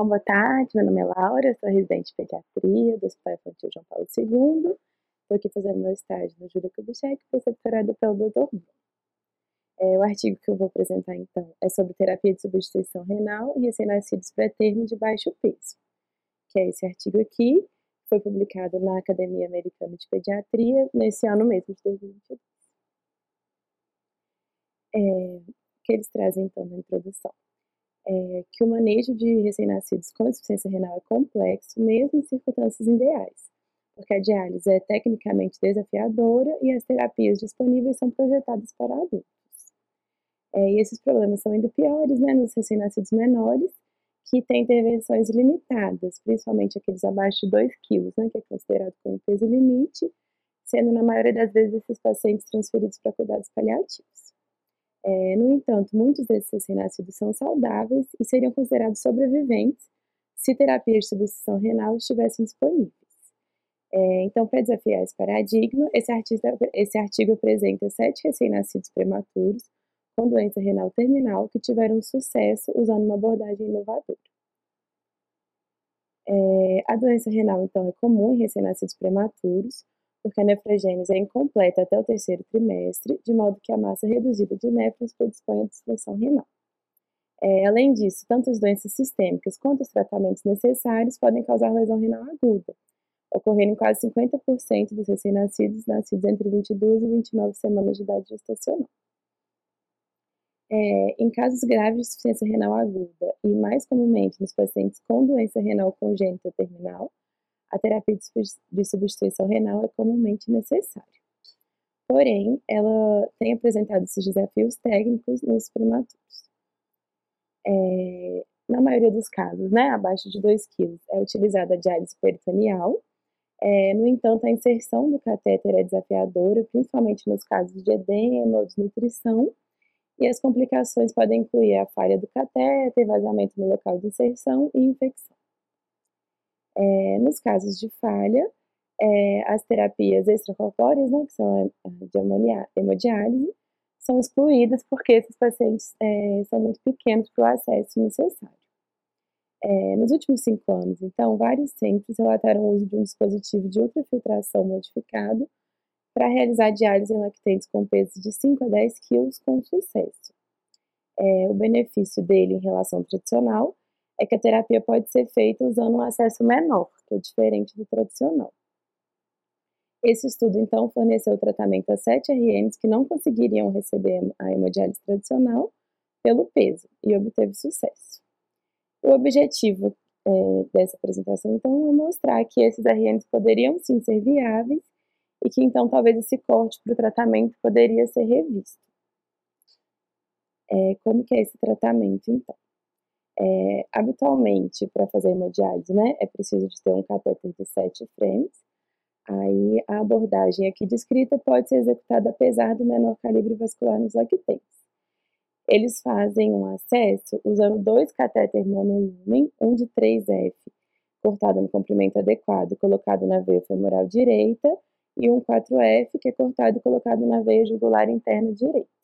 Então, boa tarde, meu nome é Laura, sou residente de pediatria do Hospital Infantil João Paulo II. Estou aqui fazendo meu estágio no Júlia Kubitschek, preceptorada pelo Dr. É, o artigo que eu vou apresentar, então, é sobre terapia de substituição renal e recém-nascidos pré-termo de baixo peso, que é esse artigo aqui, foi publicado na Academia Americana de Pediatria nesse ano mesmo, de 2022. É, que eles trazem, então, na introdução é, que o manejo de recém-nascidos com insuficiência renal é complexo, mesmo em circunstâncias ideais, porque a diálise é tecnicamente desafiadora e as terapias disponíveis são projetadas para adultos. É, e esses problemas são ainda piores né, nos recém-nascidos menores, que têm intervenções limitadas, principalmente aqueles abaixo de 2 quilos, né, que é considerado como peso limite, sendo na maioria das vezes esses pacientes transferidos para cuidados paliativos. É, no entanto, muitos desses recém-nascidos são saudáveis e seriam considerados sobreviventes se terapias de substituição renal estivessem disponíveis. É, então, para desafiar esse paradigma, esse, artista, esse artigo apresenta sete recém-nascidos prematuros com doença renal terminal que tiveram sucesso usando uma abordagem inovadora. É, a doença renal, então, é comum em recém-nascidos prematuros, porque a nefrogênese é incompleta até o terceiro trimestre, de modo que a massa reduzida de néfrons predispõe à disfunção renal. É, além disso, tanto as doenças sistêmicas quanto os tratamentos necessários podem causar lesão renal aguda, ocorrendo em quase 50% dos recém-nascidos nascidos entre 22 e 29 semanas de idade gestacional. É, em casos graves de insuficiência renal aguda e mais comumente nos pacientes com doença renal congênita terminal, a terapia de substituição renal é comumente necessária. Porém, ela tem apresentado esses desafios técnicos nos prematuros. É, na maioria dos casos, né, abaixo de 2 kg, é utilizada a diálise peritoneal. É, no entanto, a inserção do catéter é desafiadora, principalmente nos casos de edema ou desnutrição, e as complicações podem incluir a falha do catéter, vazamento no local de inserção e infecção. É, nos casos de falha, é, as terapias extracorpóreas, né, que são a hemodiálise, são excluídas porque esses pacientes é, são muito pequenos para o acesso necessário. É, nos últimos cinco anos, então, vários centros relataram o uso de um dispositivo de ultrafiltração modificado para realizar diálise em lactentes com peso de 5 a 10 quilos com sucesso. É, o benefício dele em relação ao tradicional é que a terapia pode ser feita usando um acesso menor, que é diferente do tradicional. Esse estudo, então, forneceu tratamento a 7 RNs que não conseguiriam receber a hemodiálise tradicional pelo peso e obteve sucesso. O objetivo é, dessa apresentação, então, é mostrar que esses RNs poderiam sim ser viáveis e que, então, talvez esse corte para o tratamento poderia ser revisto. É, como que é esse tratamento, então? É, habitualmente, para fazer hemodiálise, né, é preciso de ter um catéter de 7 frames. Aí, a abordagem aqui descrita pode ser executada apesar do menor calibre vascular nos lactentes. Eles fazem um acesso usando dois catéteres monolumen, um de 3F, cortado no comprimento adequado, colocado na veia femoral direita, e um 4F, que é cortado e colocado na veia jugular interna direita.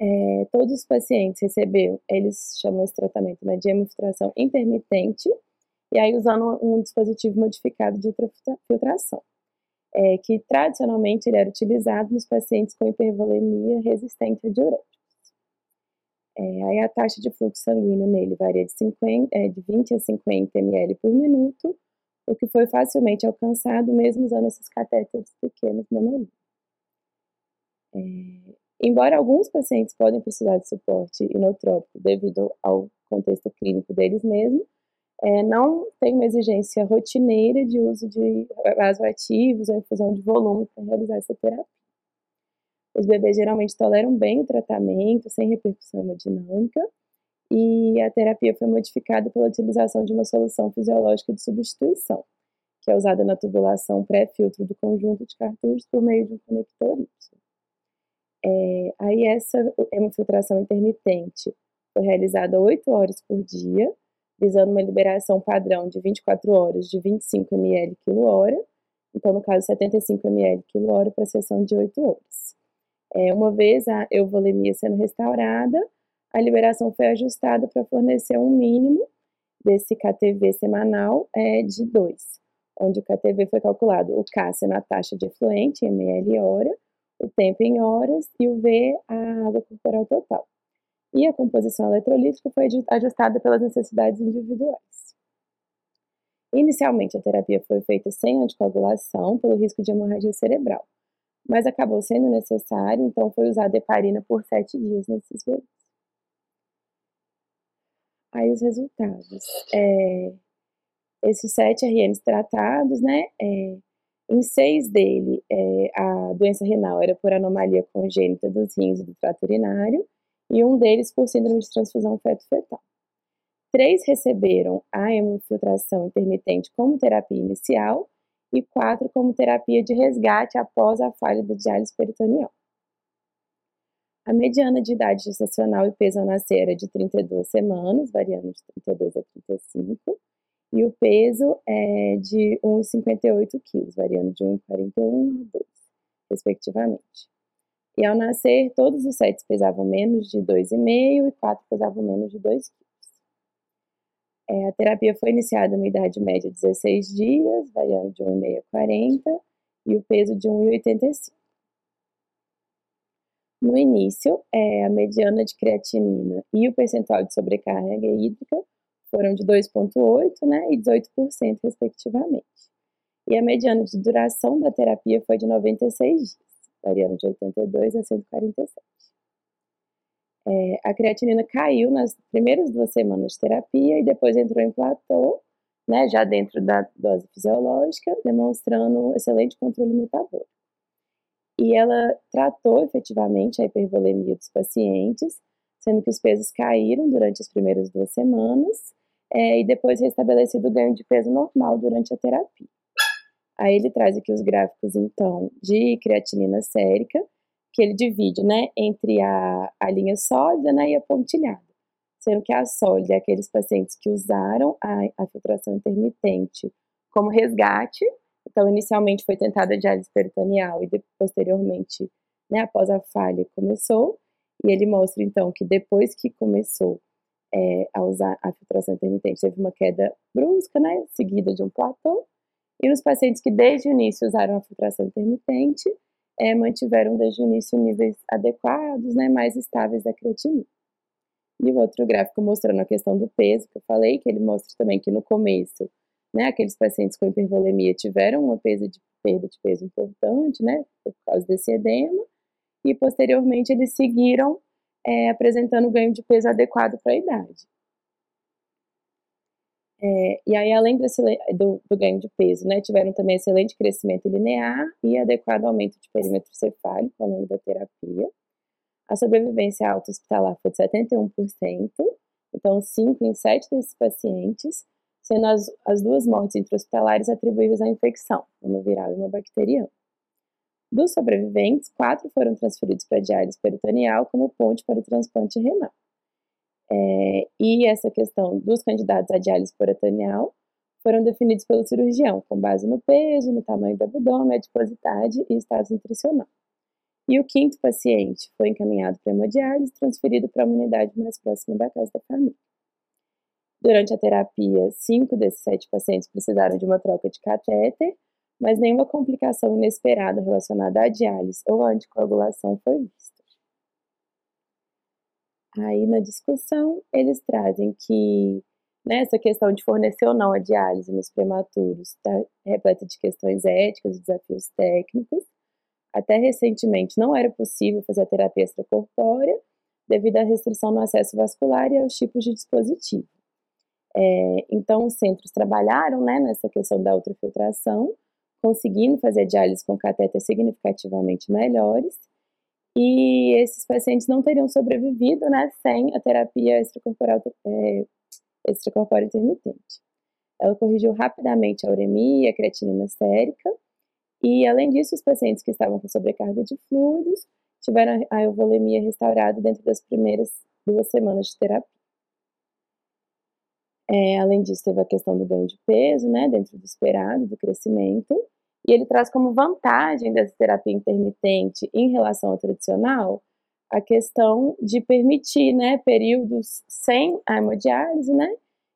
É, todos os pacientes receberam, eles chamam esse tratamento né, de hemofiltração intermitente, e aí usando um dispositivo modificado de ultrafiltração, é, que tradicionalmente ele era utilizado nos pacientes com hipervolemia resistente a diuréticos. É, aí a taxa de fluxo sanguíneo nele varia de, 50, é, de 20 a 50 ml por minuto, o que foi facilmente alcançado mesmo usando esses catéteres pequenos monolíticos. É, Embora alguns pacientes podem precisar de suporte inotrópico devido ao contexto clínico deles mesmos, é, não tem uma exigência rotineira de uso de vasoativos ou infusão de volume para realizar essa terapia. Os bebês geralmente toleram bem o tratamento, sem repercussão hemodinâmica, e a terapia foi modificada pela utilização de uma solução fisiológica de substituição, que é usada na tubulação pré-filtro do conjunto de cartuchos por meio de um conector Y. É, aí essa hemofiltração intermitente foi realizada 8 horas por dia, visando uma liberação padrão de 24 horas de 25 ml quilo-hora, então no caso 75 ml quilo-hora para a sessão de 8 horas. É, uma vez a euvolemia sendo restaurada, a liberação foi ajustada para fornecer um mínimo desse KTV semanal é, de 2, onde o KTV foi calculado o K sendo a taxa de efluente em ml hora, o tempo em horas e o V a água corporal total. E a composição eletrolítica foi ajustada pelas necessidades individuais. Inicialmente, a terapia foi feita sem anticoagulação pelo risco de hemorragia cerebral, mas acabou sendo necessário, então foi usada heparina por sete dias nesses bebês. Aí os resultados. É, esses sete RNs tratados, né? É, em seis dele, é, a doença renal era por anomalia congênita dos rins e do trato urinário, e um deles por síndrome de transfusão feto-fetal. Três receberam a hemofiltração intermitente como terapia inicial e quatro como terapia de resgate após a falha da diálise peritoneal. A mediana de idade gestacional e peso ao nascer era de 32 semanas, variando de 32 a 35, e o peso é de 1,58 kg, variando de 1,41 a 2, respectivamente. E ao nascer, todos os sete pesavam menos de 2,5 e quatro pesavam menos de 2 kg. É, a terapia foi iniciada uma idade média de 16 dias, variando de 1,5 a 40, e o peso de 1,85. No início, é, a mediana de creatinina e o percentual de sobrecarga hídrica foram de 2,8% né, e 18%, respectivamente. E a mediana de duração da terapia foi de 96 dias, variando de 82 a 147. É, a creatinina caiu nas primeiras duas semanas de terapia e depois entrou em platô, né, já dentro da dose fisiológica, demonstrando excelente controle metabólico e ela tratou efetivamente a hipervolemia dos pacientes, sendo que os pesos caíram durante as primeiras duas semanas é, e depois restabelecido o ganho de peso normal durante a terapia. Aí ele traz aqui os gráficos, então, de creatinina sérica, que ele divide, né, entre a, a linha sólida, né, e a pontilhada. Sendo que a sólida é aqueles pacientes que usaram a, a filtração intermitente como resgate, então, inicialmente foi tentada a diálise peritoneal e posteriormente, né, após a falha, começou. E ele mostra, então, que depois que começou é, a usar a filtração intermitente, teve uma queda brusca, né, seguida de um platô. E nos pacientes que desde o início usaram a filtração intermitente, é, mantiveram desde o início níveis adequados, né, mais estáveis da creatinina. E o outro gráfico mostrando a questão do peso, que eu falei, que ele mostra também que no começo né, aqueles pacientes com hipervolemia tiveram uma perda de, perda de peso importante, né, por causa desse edema, e posteriormente eles seguiram é, apresentando ganho de peso adequado para a idade. É, e aí, além desse, do, do, ganho de peso, né, tiveram também excelente crescimento linear e adequado aumento de perímetro cefálico ao longo da terapia. A sobrevivência alta hospitalar foi de 71%, então 5 em 7 desses pacientes sendo as, as duas mortes intra-hospitalares atribuíveis à infecção, uma viral e uma bacteriana. Dos sobreviventes, quatro foram transferidos para a diálise peritoneal como ponte para o transplante renal. É, e essa questão dos candidatos à diálise peritoneal foram definidos pelo cirurgião, com base no peso, no tamanho do abdômen, adiposidade e estado nutricional. E o quinto paciente foi encaminhado para hemodiálise, transferido para uma unidade mais próxima da casa da família. Durante a terapia, cinco desses sete pacientes precisaram de uma troca de catéter, mas nenhuma complicação inesperada relacionada à diálise ou à anticoagulação foi vista. Aí, na discussão, eles trazem que né, essa questão de fornecer ou não a diálise nos prematuros está repleta de questões éticas e desafios técnicos. Até recentemente não era possível fazer a terapia extracorpórea devido à restrição no acesso vascular e aos tipos de dispositivo. É, então, os centros trabalharam né, nessa questão da ultrafiltração, conseguindo fazer diálise com catéter significativamente melhores, e esses pacientes não teriam sobrevivido né, sem a terapia extracorporal, é, extracorpórea intermitente. Ela corrigiu rapidamente a uremia a creatinina sérica, e além disso, os pacientes que estavam com sobrecarga de fluidos tiveram a euvolemia restaurada dentro das primeiras duas semanas de terapia. É, além disso, teve a questão do ganho de peso, né, dentro do esperado, do crescimento. E ele traz como vantagem dessa terapia intermitente em relação ao tradicional a questão de permitir, né, períodos sem a hemodiálise, né,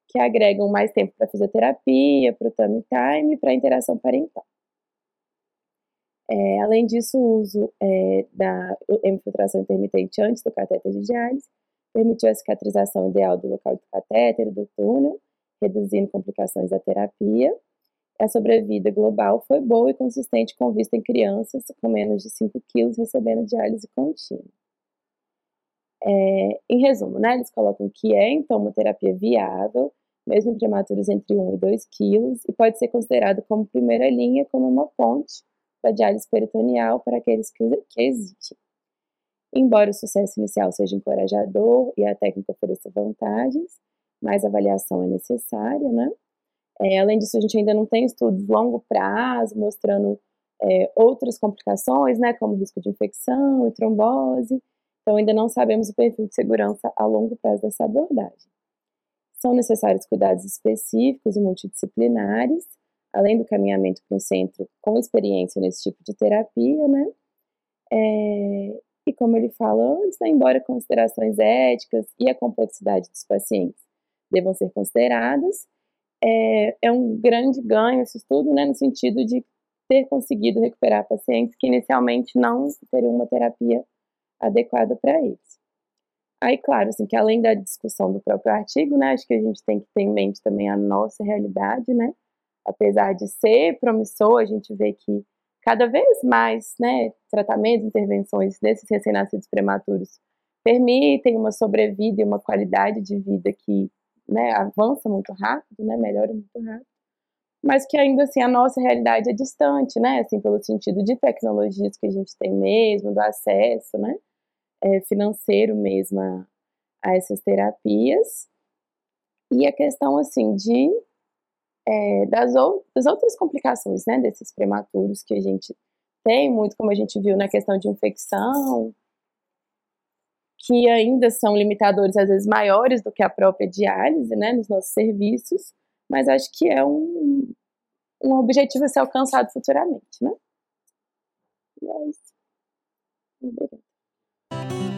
que agregam mais tempo para fisioterapia, para o tummy time para a interação parental. É, além disso, o uso é, da hemofiltração intermitente antes do catéter de diálise permitiu a cicatrização ideal do local do catéter do túnel, reduzindo complicações da terapia. A sobrevida global foi boa e consistente com vista em crianças com menos de 5 quilos recebendo diálise contínua. É, em resumo, né, eles colocam que é então uma terapia viável, mesmo em prematuros entre 1 e 2 quilos, e pode ser considerado como primeira linha, como uma ponte para diálise peritoneal para aqueles que, que existem. Embora o sucesso inicial seja encorajador e a técnica ofereça vantagens, mais avaliação é necessária, né? É, além disso, a gente ainda não tem estudos longo prazo mostrando é, outras complicações, né, como risco de infecção e trombose. Então, ainda não sabemos o perfil de segurança a longo prazo dessa abordagem. São necessários cuidados específicos e multidisciplinares, além do caminhamento para um centro com experiência nesse tipo de terapia, né? É, e como ele fala antes, né, embora considerações éticas e a complexidade dos pacientes devam ser consideradas, é, é um grande ganho esse estudo, né, no sentido de ter conseguido recuperar pacientes que inicialmente não teriam uma terapia adequada para eles. Aí, claro, assim, que além da discussão do próprio artigo, né, acho que a gente tem que ter em mente também a nossa realidade, né? Apesar de ser promissor, a gente vê que cada vez mais, né, tratamentos, intervenções desses recém-nascidos prematuros permitem uma sobrevida e uma qualidade de vida que, né, avança muito rápido, né, melhora muito rápido mas que ainda assim a nossa realidade é distante, né? Assim, pelo sentido de tecnologias que a gente tem mesmo, do acesso, né? É, financeiro mesmo a, a, essas terapias. E a questão, assim, de é, das, ou, das outras complicações, né? Desses prematuros que a gente tem muito, como a gente viu na questão de infecção, que ainda são limitadores às vezes maiores do que a própria diálise, né? Nos nossos serviços mas acho que é um, um objetivo a ser alcançado futuramente, né? E é isso. Obrigada.